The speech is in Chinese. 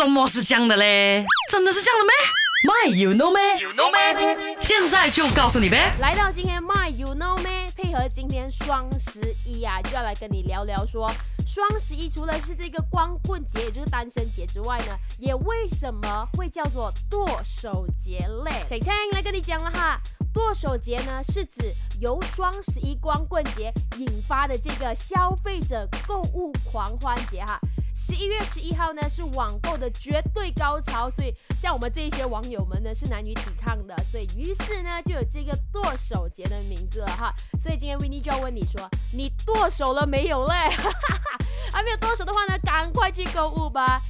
什么是这样的嘞？真的是这样的咩？My you know 咩？You know 咩？现在就告诉你呗。来到今天 My You Know Me，配合今天双十一啊，就要来跟你聊聊说，双十一除了是这个光棍节，也就是单身节之外呢，也为什么会叫做剁手节嘞？晴晴来跟你讲了哈。剁手节呢，是指由双十一光棍节引发的这个消费者购物狂欢节哈。十一月十一号呢，是网购的绝对高潮，所以像我们这些网友们呢，是难以抵抗的，所以于是呢，就有这个剁手节的名字了哈。所以今天 w i n n e 就要问你说，你剁手了没有嘞？还没有剁手的话呢，赶快去购物吧。